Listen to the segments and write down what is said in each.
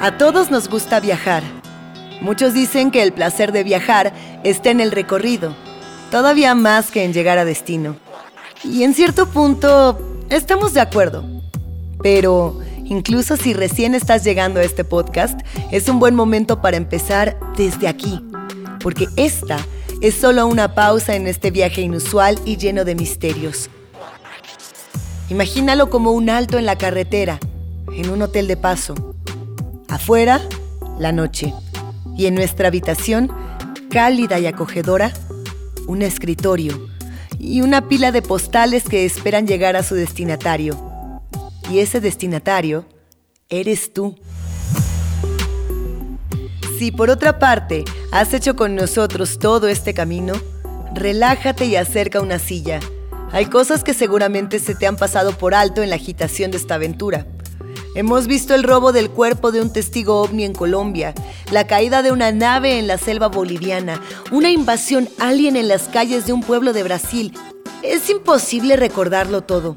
A todos nos gusta viajar. Muchos dicen que el placer de viajar está en el recorrido, todavía más que en llegar a destino. Y en cierto punto estamos de acuerdo. Pero incluso si recién estás llegando a este podcast, es un buen momento para empezar desde aquí, porque esta es solo una pausa en este viaje inusual y lleno de misterios. Imagínalo como un alto en la carretera, en un hotel de paso Afuera, la noche. Y en nuestra habitación, cálida y acogedora, un escritorio y una pila de postales que esperan llegar a su destinatario. Y ese destinatario eres tú. Si por otra parte has hecho con nosotros todo este camino, relájate y acerca una silla. Hay cosas que seguramente se te han pasado por alto en la agitación de esta aventura. Hemos visto el robo del cuerpo de un testigo ovni en Colombia, la caída de una nave en la selva boliviana, una invasión alien en las calles de un pueblo de Brasil. Es imposible recordarlo todo.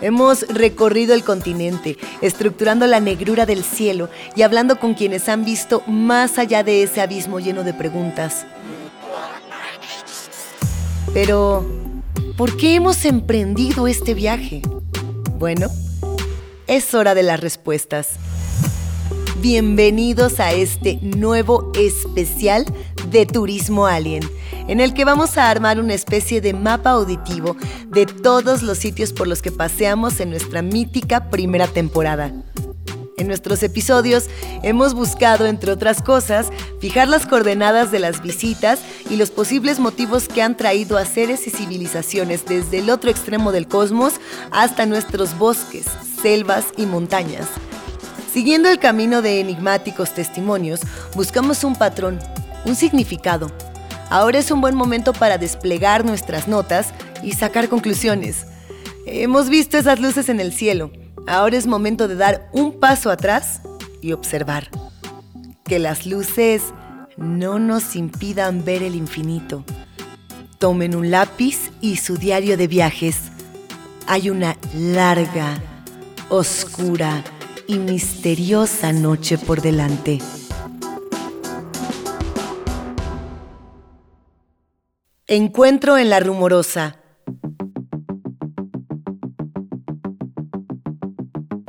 Hemos recorrido el continente, estructurando la negrura del cielo y hablando con quienes han visto más allá de ese abismo lleno de preguntas. Pero, ¿por qué hemos emprendido este viaje? Bueno, es hora de las respuestas. Bienvenidos a este nuevo especial de Turismo Alien, en el que vamos a armar una especie de mapa auditivo de todos los sitios por los que paseamos en nuestra mítica primera temporada. En nuestros episodios hemos buscado, entre otras cosas, fijar las coordenadas de las visitas y los posibles motivos que han traído a seres y civilizaciones desde el otro extremo del cosmos hasta nuestros bosques, selvas y montañas. Siguiendo el camino de enigmáticos testimonios, buscamos un patrón, un significado. Ahora es un buen momento para desplegar nuestras notas y sacar conclusiones. Hemos visto esas luces en el cielo Ahora es momento de dar un paso atrás y observar. Que las luces no nos impidan ver el infinito. Tomen un lápiz y su diario de viajes. Hay una larga, oscura y misteriosa noche por delante. Encuentro en la rumorosa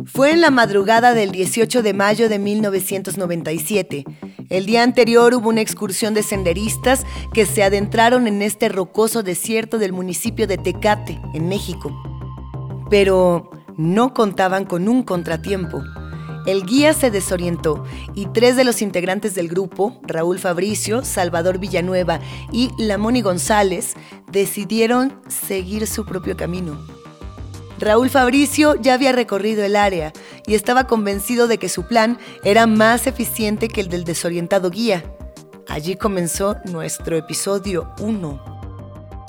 Fue en la madrugada del 18 de mayo de 1997. El día anterior hubo una excursión de senderistas que se adentraron en este rocoso desierto del municipio de Tecate, en México. Pero no contaban con un contratiempo. El guía se desorientó y tres de los integrantes del grupo, Raúl Fabricio, Salvador Villanueva y Lamoni González, decidieron seguir su propio camino. Raúl Fabricio ya había recorrido el área y estaba convencido de que su plan era más eficiente que el del desorientado guía. Allí comenzó nuestro episodio 1.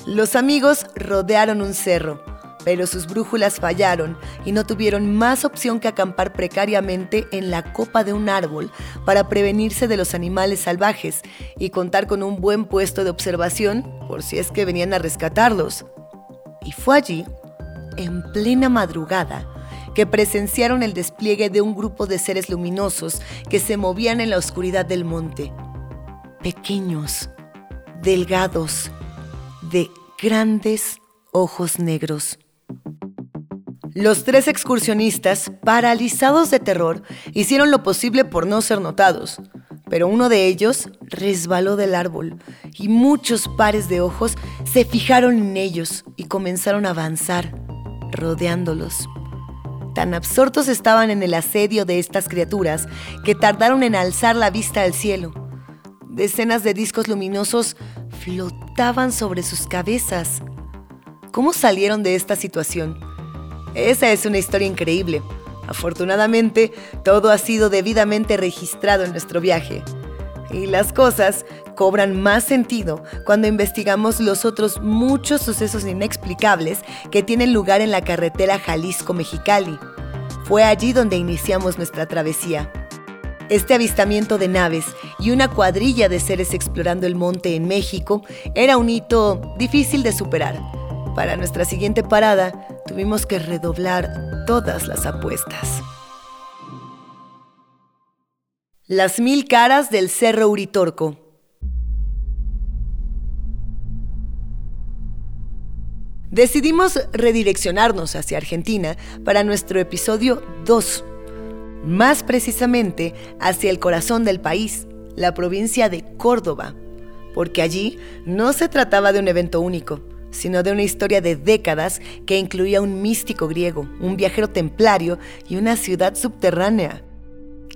Los amigos rodearon un cerro, pero sus brújulas fallaron y no tuvieron más opción que acampar precariamente en la copa de un árbol para prevenirse de los animales salvajes y contar con un buen puesto de observación por si es que venían a rescatarlos. Y fue allí en plena madrugada que presenciaron el despliegue de un grupo de seres luminosos que se movían en la oscuridad del monte. Pequeños, delgados, de grandes ojos negros. Los tres excursionistas, paralizados de terror, hicieron lo posible por no ser notados, pero uno de ellos resbaló del árbol y muchos pares de ojos se fijaron en ellos y comenzaron a avanzar rodeándolos. Tan absortos estaban en el asedio de estas criaturas que tardaron en alzar la vista al cielo. Decenas de discos luminosos flotaban sobre sus cabezas. ¿Cómo salieron de esta situación? Esa es una historia increíble. Afortunadamente, todo ha sido debidamente registrado en nuestro viaje. Y las cosas cobran más sentido cuando investigamos los otros muchos sucesos inexplicables que tienen lugar en la carretera Jalisco-Mexicali. Fue allí donde iniciamos nuestra travesía. Este avistamiento de naves y una cuadrilla de seres explorando el monte en México era un hito difícil de superar. Para nuestra siguiente parada tuvimos que redoblar todas las apuestas. Las mil caras del Cerro Uritorco. Decidimos redireccionarnos hacia Argentina para nuestro episodio 2, más precisamente hacia el corazón del país, la provincia de Córdoba, porque allí no se trataba de un evento único, sino de una historia de décadas que incluía un místico griego, un viajero templario y una ciudad subterránea.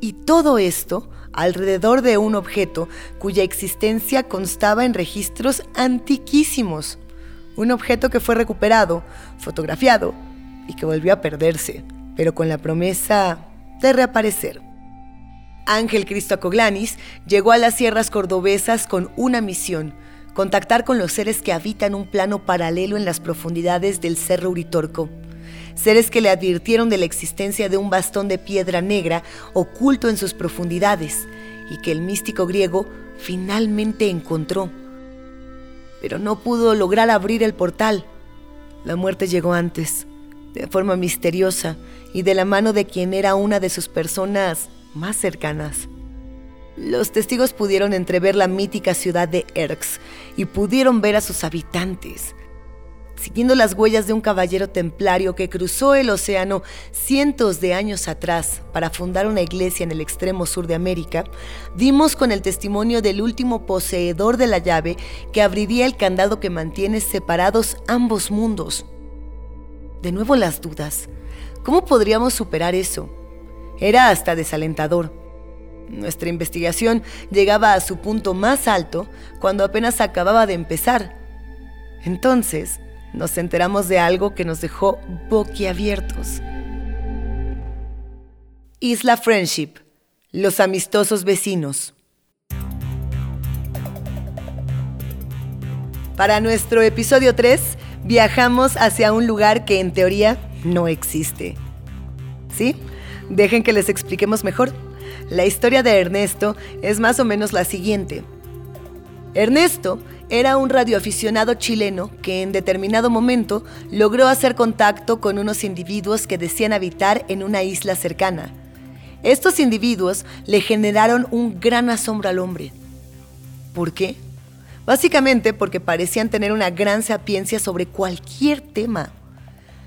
Y todo esto alrededor de un objeto cuya existencia constaba en registros antiquísimos. Un objeto que fue recuperado, fotografiado y que volvió a perderse, pero con la promesa de reaparecer. Ángel Cristo Acoglanis llegó a las sierras cordobesas con una misión, contactar con los seres que habitan un plano paralelo en las profundidades del Cerro Uritorco seres que le advirtieron de la existencia de un bastón de piedra negra oculto en sus profundidades y que el místico griego finalmente encontró. Pero no pudo lograr abrir el portal. La muerte llegó antes, de forma misteriosa y de la mano de quien era una de sus personas más cercanas. Los testigos pudieron entrever la mítica ciudad de Erx y pudieron ver a sus habitantes, siguiendo las huellas de un caballero templario que cruzó el océano cientos de años atrás para fundar una iglesia en el extremo sur de América, dimos con el testimonio del último poseedor de la llave que abriría el candado que mantiene separados ambos mundos. De nuevo las dudas. ¿Cómo podríamos superar eso? Era hasta desalentador. Nuestra investigación llegaba a su punto más alto cuando apenas acababa de empezar. Entonces, nos enteramos de algo que nos dejó boquiabiertos. Isla Friendship, los amistosos vecinos. Para nuestro episodio 3, viajamos hacia un lugar que en teoría no existe. ¿Sí? Dejen que les expliquemos mejor. La historia de Ernesto es más o menos la siguiente. Ernesto era un radioaficionado chileno que en determinado momento logró hacer contacto con unos individuos que decían habitar en una isla cercana. Estos individuos le generaron un gran asombro al hombre. ¿Por qué? Básicamente porque parecían tener una gran sapiencia sobre cualquier tema.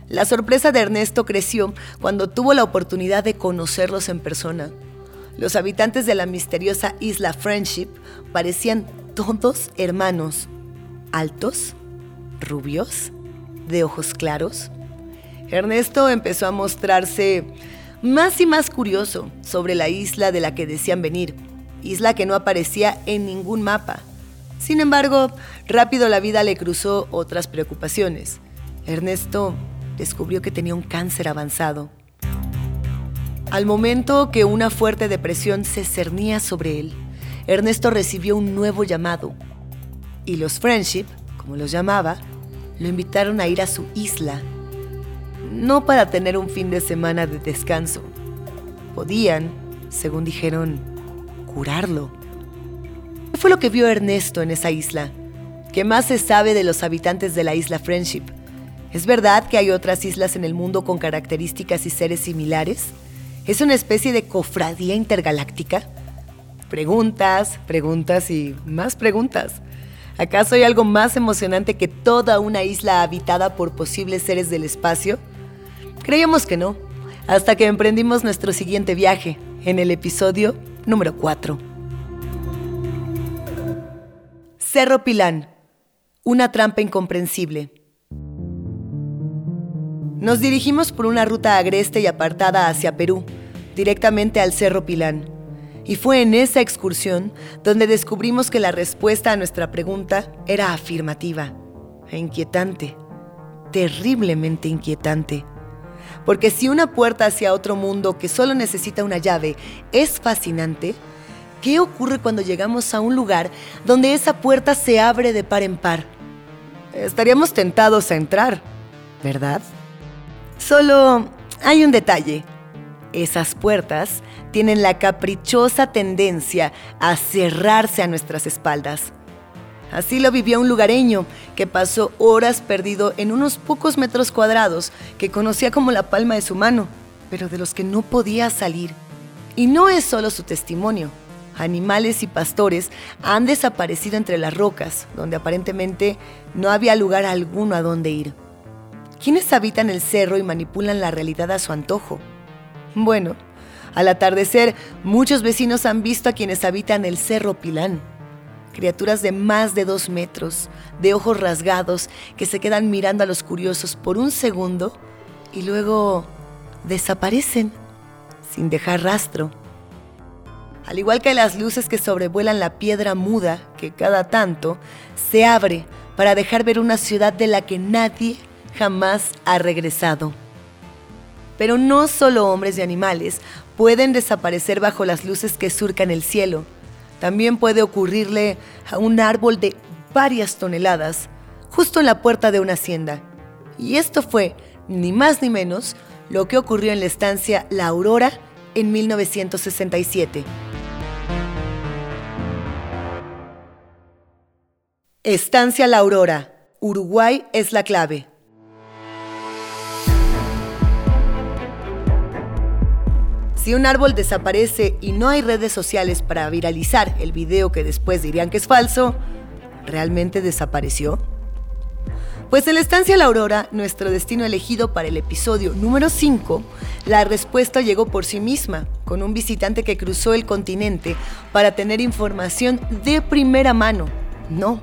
La sorpresa de Ernesto creció cuando tuvo la oportunidad de conocerlos en persona. Los habitantes de la misteriosa isla Friendship parecían todos hermanos, altos, rubios, de ojos claros. Ernesto empezó a mostrarse más y más curioso sobre la isla de la que decían venir, isla que no aparecía en ningún mapa. Sin embargo, rápido la vida le cruzó otras preocupaciones. Ernesto descubrió que tenía un cáncer avanzado. Al momento que una fuerte depresión se cernía sobre él, Ernesto recibió un nuevo llamado y los Friendship, como los llamaba, lo invitaron a ir a su isla. No para tener un fin de semana de descanso. Podían, según dijeron, curarlo. ¿Qué fue lo que vio Ernesto en esa isla? ¿Qué más se sabe de los habitantes de la isla Friendship? ¿Es verdad que hay otras islas en el mundo con características y seres similares? ¿Es una especie de cofradía intergaláctica? Preguntas, preguntas y más preguntas. ¿Acaso hay algo más emocionante que toda una isla habitada por posibles seres del espacio? Creíamos que no, hasta que emprendimos nuestro siguiente viaje, en el episodio número 4. Cerro Pilán, una trampa incomprensible. Nos dirigimos por una ruta agreste y apartada hacia Perú, directamente al Cerro Pilán y fue en esa excursión donde descubrimos que la respuesta a nuestra pregunta era afirmativa e inquietante, terriblemente inquietante. Porque si una puerta hacia otro mundo que solo necesita una llave es fascinante, ¿qué ocurre cuando llegamos a un lugar donde esa puerta se abre de par en par? Estaríamos tentados a entrar, ¿verdad? Solo hay un detalle. Esas puertas tienen la caprichosa tendencia a cerrarse a nuestras espaldas. Así lo vivió un lugareño que pasó horas perdido en unos pocos metros cuadrados que conocía como la palma de su mano, pero de los que no podía salir. Y no es solo su testimonio. Animales y pastores han desaparecido entre las rocas, donde aparentemente no había lugar alguno a donde ir. ¿Quiénes habitan el cerro y manipulan la realidad a su antojo? Bueno, al atardecer, muchos vecinos han visto a quienes habitan el Cerro Pilán. Criaturas de más de dos metros, de ojos rasgados, que se quedan mirando a los curiosos por un segundo y luego desaparecen sin dejar rastro. Al igual que las luces que sobrevuelan la piedra muda que cada tanto se abre para dejar ver una ciudad de la que nadie jamás ha regresado. Pero no solo hombres y animales pueden desaparecer bajo las luces que surcan el cielo. También puede ocurrirle a un árbol de varias toneladas justo en la puerta de una hacienda. Y esto fue, ni más ni menos, lo que ocurrió en la estancia La Aurora en 1967. Estancia La Aurora. Uruguay es la clave. Si un árbol desaparece y no hay redes sociales para viralizar el video que después dirían que es falso, ¿realmente desapareció? Pues en la estancia La Aurora, nuestro destino elegido para el episodio número 5, la respuesta llegó por sí misma, con un visitante que cruzó el continente para tener información de primera mano. No,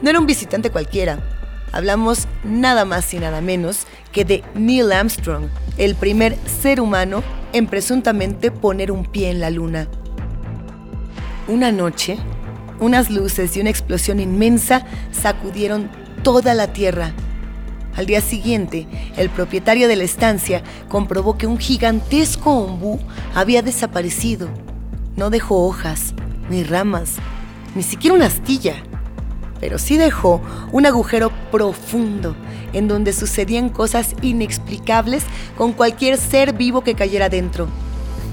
no era un visitante cualquiera. Hablamos nada más y nada menos que de Neil Armstrong, el primer ser humano en presuntamente poner un pie en la luna. Una noche, unas luces y una explosión inmensa sacudieron toda la Tierra. Al día siguiente, el propietario de la estancia comprobó que un gigantesco ombú había desaparecido. No dejó hojas, ni ramas, ni siquiera una astilla, pero sí dejó un agujero profundo en donde sucedían cosas inexplicables con cualquier ser vivo que cayera dentro.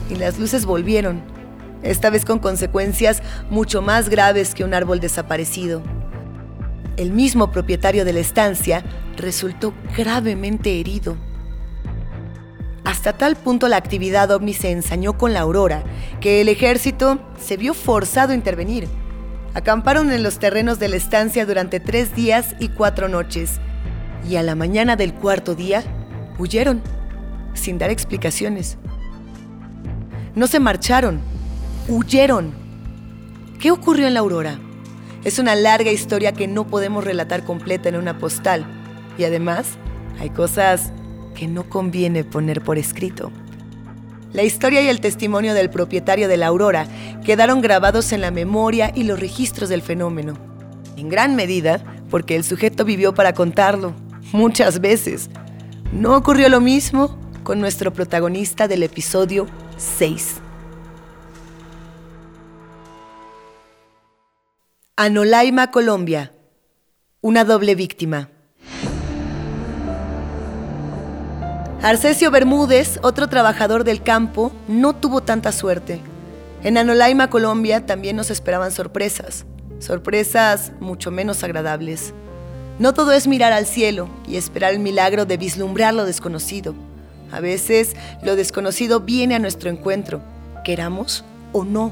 Y las luces volvieron, esta vez con consecuencias mucho más graves que un árbol desaparecido. El mismo propietario de la estancia resultó gravemente herido. Hasta tal punto la actividad ovni se ensañó con la aurora que el ejército se vio forzado a intervenir. Acamparon en los terrenos de la estancia durante tres días y cuatro noches y a la mañana del cuarto día huyeron, sin dar explicaciones. No se marcharon, huyeron. ¿Qué ocurrió en la aurora? Es una larga historia que no podemos relatar completa en una postal y además hay cosas que no conviene poner por escrito. La historia y el testimonio del propietario de la aurora quedaron grabados en la memoria y los registros del fenómeno, en gran medida porque el sujeto vivió para contarlo muchas veces. No ocurrió lo mismo con nuestro protagonista del episodio 6. Anolaima, Colombia. Una doble víctima. Arcesio Bermúdez, otro trabajador del campo, no tuvo tanta suerte. En Anolaima, Colombia, también nos esperaban sorpresas. Sorpresas mucho menos agradables. No todo es mirar al cielo y esperar el milagro de vislumbrar lo desconocido. A veces lo desconocido viene a nuestro encuentro, queramos o no.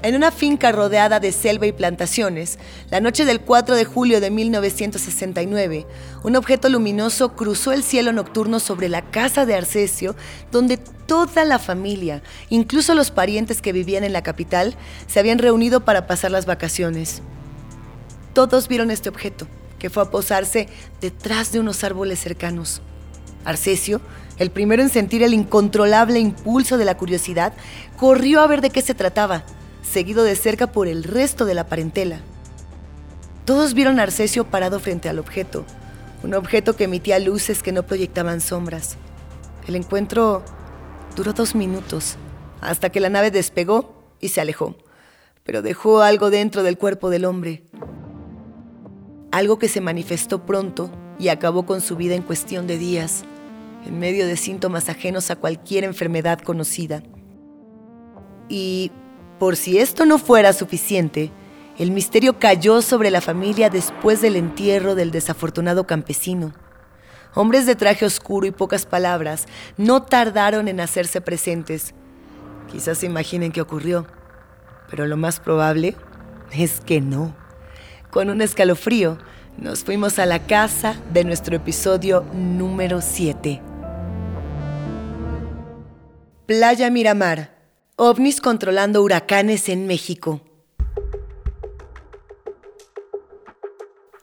En una finca rodeada de selva y plantaciones, la noche del 4 de julio de 1969, un objeto luminoso cruzó el cielo nocturno sobre la casa de Arcesio, donde toda la familia, incluso los parientes que vivían en la capital, se habían reunido para pasar las vacaciones. Todos vieron este objeto, que fue a posarse detrás de unos árboles cercanos. Arcesio, el primero en sentir el incontrolable impulso de la curiosidad, corrió a ver de qué se trataba, seguido de cerca por el resto de la parentela. Todos vieron a Arcesio parado frente al objeto, un objeto que emitía luces que no proyectaban sombras. El encuentro duró dos minutos, hasta que la nave despegó y se alejó, pero dejó algo dentro del cuerpo del hombre, algo que se manifestó pronto y acabó con su vida en cuestión de días, en medio de síntomas ajenos a cualquier enfermedad conocida. Y, por si esto no fuera suficiente, el misterio cayó sobre la familia después del entierro del desafortunado campesino. Hombres de traje oscuro y pocas palabras no tardaron en hacerse presentes, Quizás se imaginen qué ocurrió, pero lo más probable es que no. Con un escalofrío, nos fuimos a la casa de nuestro episodio número 7. Playa Miramar. OVNIs controlando huracanes en México.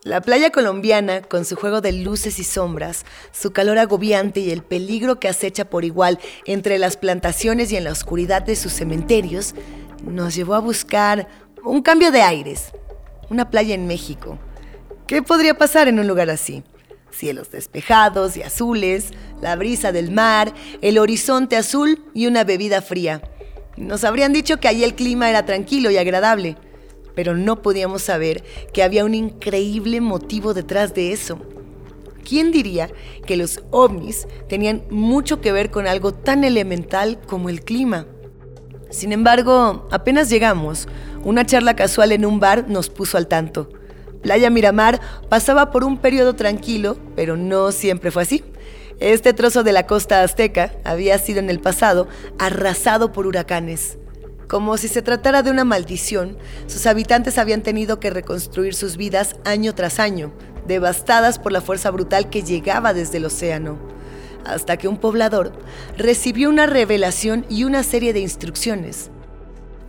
La playa colombiana, con su juego de luces y sombras, su calor agobiante y el peligro que acecha por igual entre las plantaciones y en la oscuridad de sus cementerios, nos llevó a buscar un cambio de aires, una playa en México. ¿Qué podría pasar en un lugar así? Cielos despejados y azules, la brisa del mar, el horizonte azul y una bebida fría. Nos habrían dicho que allí el clima era tranquilo y agradable pero no podíamos saber que había un increíble motivo detrás de eso. ¿Quién diría que los ovnis tenían mucho que ver con algo tan elemental como el clima? Sin embargo, apenas llegamos, una charla casual en un bar nos puso al tanto. Playa Miramar pasaba por un periodo tranquilo, pero no siempre fue así. Este trozo de la costa azteca había sido en el pasado arrasado por huracanes. Como si se tratara de una maldición, sus habitantes habían tenido que reconstruir sus vidas año tras año, devastadas por la fuerza brutal que llegaba desde el océano. Hasta que un poblador recibió una revelación y una serie de instrucciones.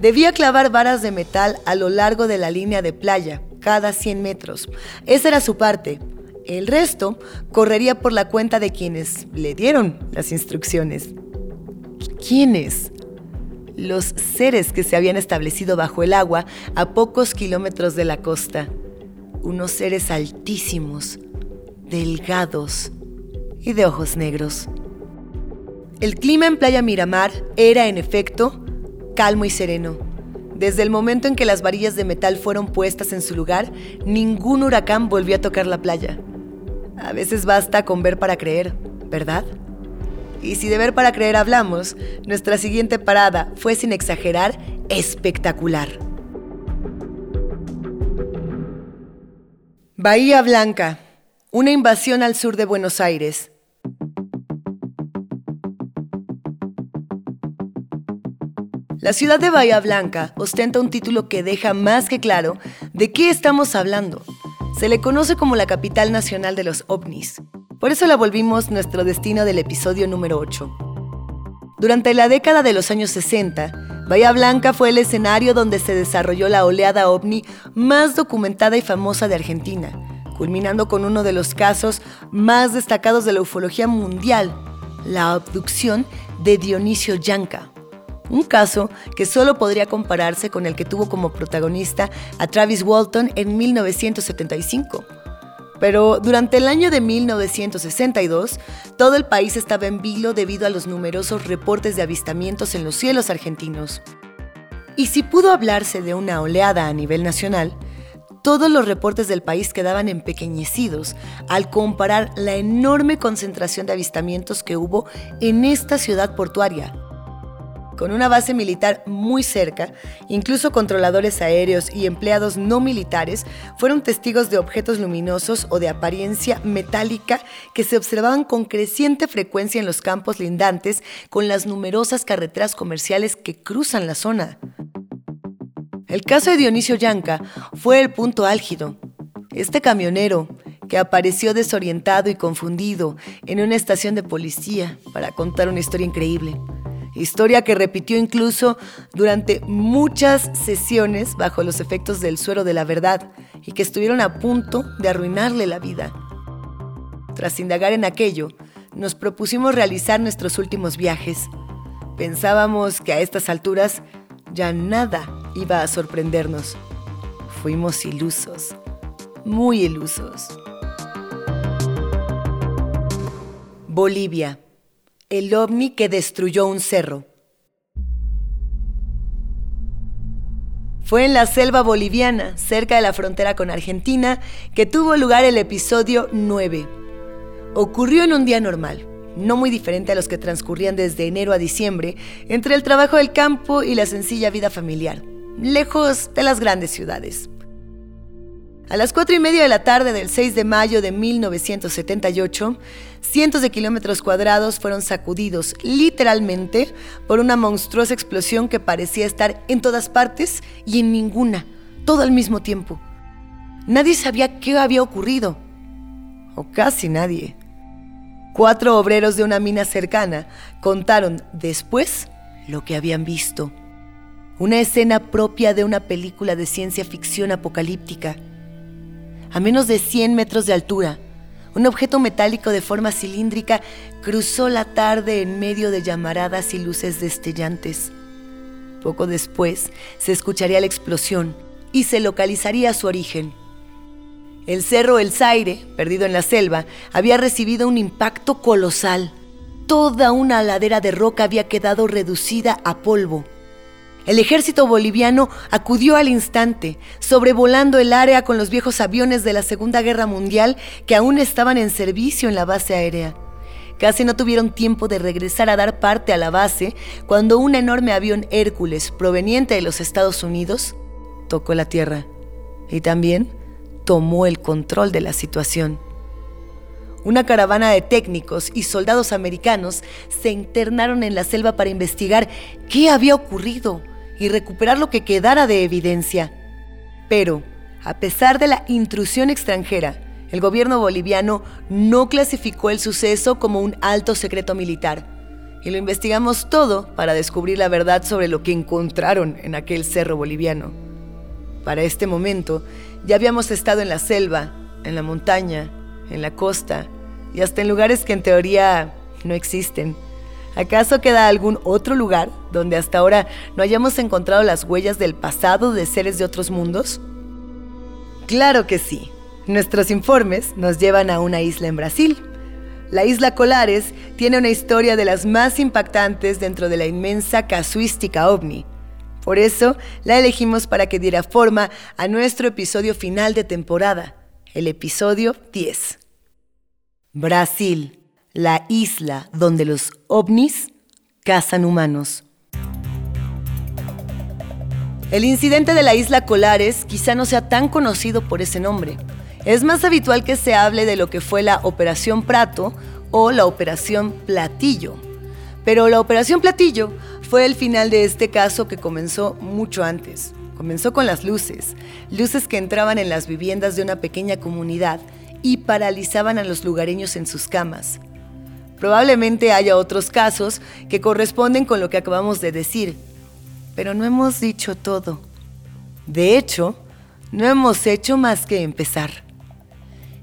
Debía clavar varas de metal a lo largo de la línea de playa, cada 100 metros. Esa era su parte. El resto correría por la cuenta de quienes le dieron las instrucciones. ¿Quiénes? los seres que se habían establecido bajo el agua a pocos kilómetros de la costa. Unos seres altísimos, delgados y de ojos negros. El clima en Playa Miramar era, en efecto, calmo y sereno. Desde el momento en que las varillas de metal fueron puestas en su lugar, ningún huracán volvió a tocar la playa. A veces basta con ver para creer, ¿verdad? Y si de ver para creer hablamos, nuestra siguiente parada fue sin exagerar espectacular. Bahía Blanca, una invasión al sur de Buenos Aires. La ciudad de Bahía Blanca ostenta un título que deja más que claro de qué estamos hablando. Se le conoce como la capital nacional de los ovnis. Por eso la volvimos nuestro destino del episodio número 8. Durante la década de los años 60, Bahía Blanca fue el escenario donde se desarrolló la oleada ovni más documentada y famosa de Argentina, culminando con uno de los casos más destacados de la ufología mundial, la abducción de Dionisio Yanka. Un caso que solo podría compararse con el que tuvo como protagonista a Travis Walton en 1975 pero durante el año de 1962, todo el país estaba en vilo debido a los numerosos reportes de avistamientos en los cielos argentinos. Y si pudo hablarse de una oleada a nivel nacional, todos los reportes del país quedaban empequeñecidos al comparar la enorme concentración de avistamientos que hubo en esta ciudad portuaria con una base militar muy cerca, incluso controladores aéreos y empleados no militares fueron testigos de objetos luminosos o de apariencia metálica que se observaban con creciente frecuencia en los campos lindantes con las numerosas carreteras comerciales que cruzan la zona. El caso de Dionisio Yanca fue el punto álgido. Este camionero, que apareció desorientado y confundido en una estación de policía para contar una historia increíble historia que repitió incluso durante muchas sesiones bajo los efectos del suero de la verdad y que estuvieron a punto de arruinarle la vida. Tras indagar en aquello, nos propusimos realizar nuestros últimos viajes. Pensábamos que a estas alturas ya nada iba a sorprendernos. Fuimos ilusos, muy ilusos. Bolivia. El ovni que destruyó un cerro. Fue en la selva boliviana, cerca de la frontera con Argentina, que tuvo lugar el episodio 9. Ocurrió en un día normal, no muy diferente a los que transcurrían desde enero a diciembre, entre el trabajo del campo y la sencilla vida familiar, lejos de las grandes ciudades. A las cuatro y media de la tarde del 6 de mayo de 1978, cientos de kilómetros cuadrados fueron sacudidos literalmente por una monstruosa explosión que parecía estar en todas partes y en ninguna, todo al mismo tiempo. Nadie sabía qué había ocurrido, o casi nadie. Cuatro obreros de una mina cercana contaron después lo que habían visto. Una escena propia de una película de ciencia ficción apocalíptica a menos de 100 metros de altura. Un objeto metálico de forma cilíndrica cruzó la tarde en medio de llamaradas y luces destellantes. Poco después se escucharía la explosión y se localizaría su origen. El cerro El Zaire, perdido en la selva, había recibido un impacto colosal. Toda una ladera de roca había quedado reducida a polvo. El ejército boliviano acudió al instante, sobrevolando el área con los viejos aviones de la Segunda Guerra Mundial que aún estaban en servicio en la base aérea. Casi no tuvieron tiempo de regresar a dar parte a la base cuando un enorme avión Hércules proveniente de los Estados Unidos tocó la tierra y también tomó el control de la situación. Una caravana de técnicos y soldados americanos se internaron en la selva para investigar qué había ocurrido y recuperar lo que quedara de evidencia. Pero, a pesar de la intrusión extranjera, el gobierno boliviano no clasificó el suceso como un alto secreto militar. Y lo investigamos todo para descubrir la verdad sobre lo que encontraron en aquel cerro boliviano. Para este momento, ya habíamos estado en la selva, en la montaña, en la costa y hasta en lugares que en teoría no existen. ¿Acaso queda algún otro lugar donde hasta ahora no hayamos encontrado las huellas del pasado de seres de otros mundos? Claro que sí. Nuestros informes nos llevan a una isla en Brasil. La isla Colares tiene una historia de las más impactantes dentro de la inmensa casuística ovni. Por eso la elegimos para que diera forma a nuestro episodio final de temporada, el episodio 10. Brasil la isla donde los ovnis cazan humanos. El incidente de la isla Colares quizá no sea tan conocido por ese nombre. Es más habitual que se hable de lo que fue la Operación Prato o la Operación Platillo. Pero la Operación Platillo fue el final de este caso que comenzó mucho antes. Comenzó con las luces, luces que entraban en las viviendas de una pequeña comunidad y paralizaban a los lugareños en sus camas. Probablemente haya otros casos que corresponden con lo que acabamos de decir, pero no hemos dicho todo. De hecho, no hemos hecho más que empezar.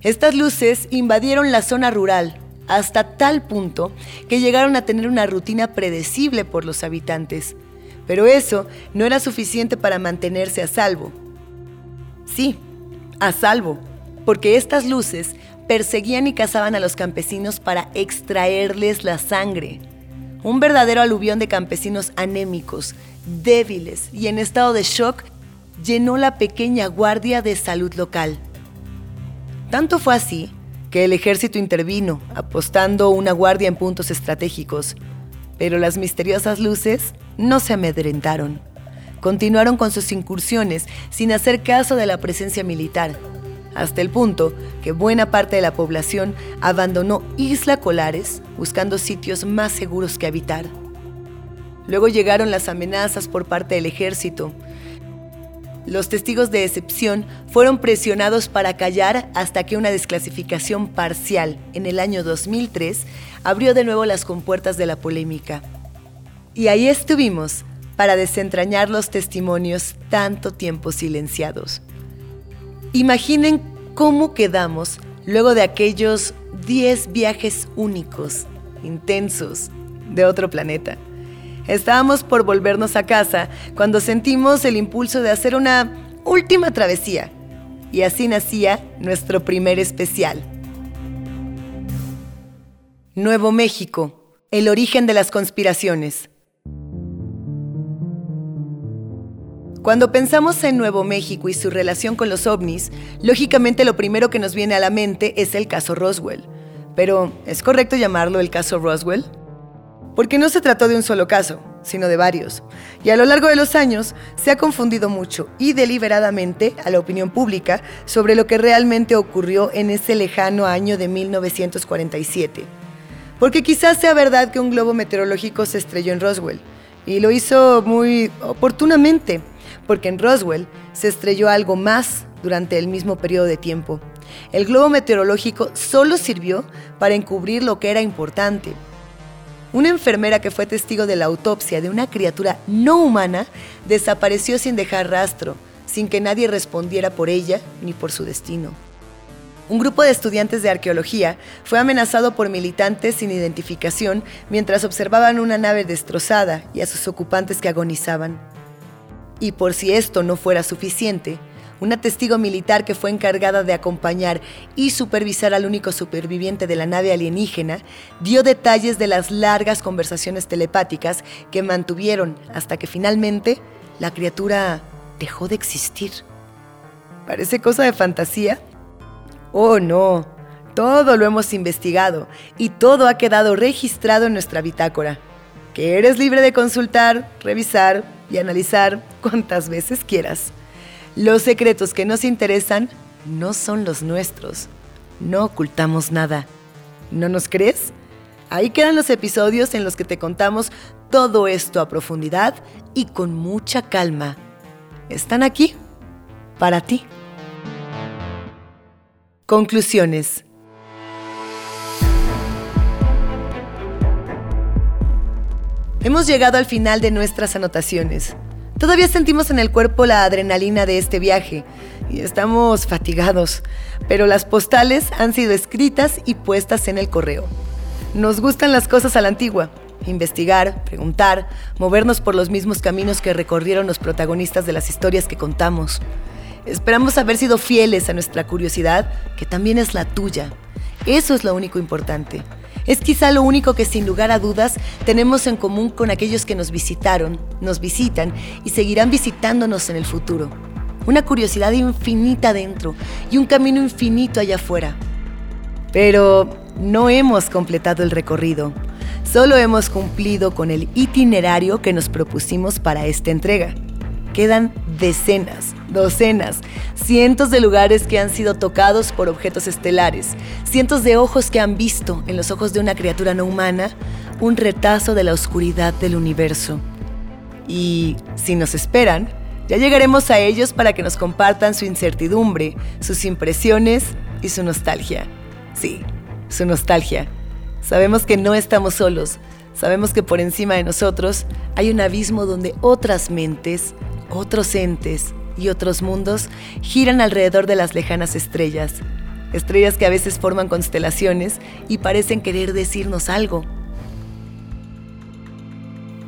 Estas luces invadieron la zona rural hasta tal punto que llegaron a tener una rutina predecible por los habitantes, pero eso no era suficiente para mantenerse a salvo. Sí, a salvo, porque estas luces perseguían y cazaban a los campesinos para extraerles la sangre. Un verdadero aluvión de campesinos anémicos, débiles y en estado de shock llenó la pequeña guardia de salud local. Tanto fue así que el ejército intervino, apostando una guardia en puntos estratégicos, pero las misteriosas luces no se amedrentaron. Continuaron con sus incursiones sin hacer caso de la presencia militar hasta el punto que buena parte de la población abandonó Isla Colares buscando sitios más seguros que habitar. Luego llegaron las amenazas por parte del ejército. Los testigos de excepción fueron presionados para callar hasta que una desclasificación parcial en el año 2003 abrió de nuevo las compuertas de la polémica. Y ahí estuvimos para desentrañar los testimonios tanto tiempo silenciados. Imaginen cómo quedamos luego de aquellos 10 viajes únicos, intensos, de otro planeta. Estábamos por volvernos a casa cuando sentimos el impulso de hacer una última travesía. Y así nacía nuestro primer especial. Nuevo México, el origen de las conspiraciones. Cuando pensamos en Nuevo México y su relación con los ovnis, lógicamente lo primero que nos viene a la mente es el caso Roswell. Pero, ¿es correcto llamarlo el caso Roswell? Porque no se trató de un solo caso, sino de varios. Y a lo largo de los años se ha confundido mucho y deliberadamente a la opinión pública sobre lo que realmente ocurrió en ese lejano año de 1947. Porque quizás sea verdad que un globo meteorológico se estrelló en Roswell, y lo hizo muy oportunamente, porque en Roswell se estrelló algo más durante el mismo periodo de tiempo. El globo meteorológico solo sirvió para encubrir lo que era importante. Una enfermera que fue testigo de la autopsia de una criatura no humana desapareció sin dejar rastro, sin que nadie respondiera por ella ni por su destino. Un grupo de estudiantes de arqueología fue amenazado por militantes sin identificación mientras observaban una nave destrozada y a sus ocupantes que agonizaban. Y por si esto no fuera suficiente, una testigo militar que fue encargada de acompañar y supervisar al único superviviente de la nave alienígena, dio detalles de las largas conversaciones telepáticas que mantuvieron hasta que finalmente la criatura dejó de existir. ¿Parece cosa de fantasía? Oh, no. Todo lo hemos investigado y todo ha quedado registrado en nuestra bitácora, que eres libre de consultar, revisar y analizar cuantas veces quieras. Los secretos que nos interesan no son los nuestros. No ocultamos nada. ¿No nos crees? Ahí quedan los episodios en los que te contamos todo esto a profundidad y con mucha calma. Están aquí para ti. Conclusiones. Hemos llegado al final de nuestras anotaciones. Todavía sentimos en el cuerpo la adrenalina de este viaje y estamos fatigados, pero las postales han sido escritas y puestas en el correo. Nos gustan las cosas a la antigua, investigar, preguntar, movernos por los mismos caminos que recorrieron los protagonistas de las historias que contamos. Esperamos haber sido fieles a nuestra curiosidad, que también es la tuya. Eso es lo único importante. Es quizá lo único que sin lugar a dudas tenemos en común con aquellos que nos visitaron, nos visitan y seguirán visitándonos en el futuro. Una curiosidad infinita dentro y un camino infinito allá afuera. Pero no hemos completado el recorrido. Solo hemos cumplido con el itinerario que nos propusimos para esta entrega. Quedan decenas, docenas, cientos de lugares que han sido tocados por objetos estelares, cientos de ojos que han visto en los ojos de una criatura no humana un retazo de la oscuridad del universo. Y si nos esperan, ya llegaremos a ellos para que nos compartan su incertidumbre, sus impresiones y su nostalgia. Sí, su nostalgia. Sabemos que no estamos solos, sabemos que por encima de nosotros hay un abismo donde otras mentes otros entes y otros mundos giran alrededor de las lejanas estrellas, estrellas que a veces forman constelaciones y parecen querer decirnos algo.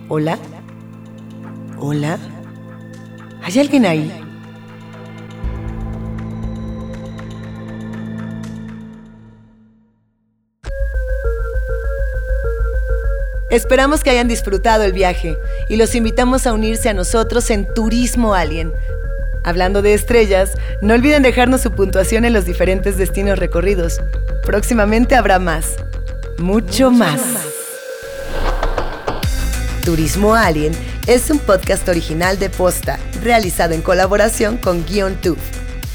¿Hola? ¿Hola? ¿Hay alguien ahí? Esperamos que hayan disfrutado el viaje y los invitamos a unirse a nosotros en Turismo Alien. Hablando de estrellas, no olviden dejarnos su puntuación en los diferentes destinos recorridos. Próximamente habrá más. Mucho, más. Turismo Alien es un podcast original de Posta, realizado en colaboración con Guion Tuf.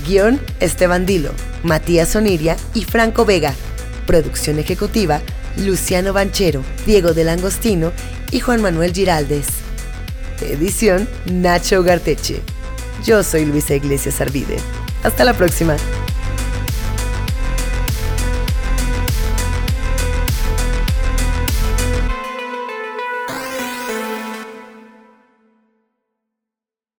Guión Esteban Dilo, Matías Oniria y Franco Vega. Producción ejecutiva Luciano Banchero, Diego del Angostino y Juan Manuel Giraldes. Edición Nacho Garteche. Yo soy Luisa Iglesias Arvide. Hasta la próxima.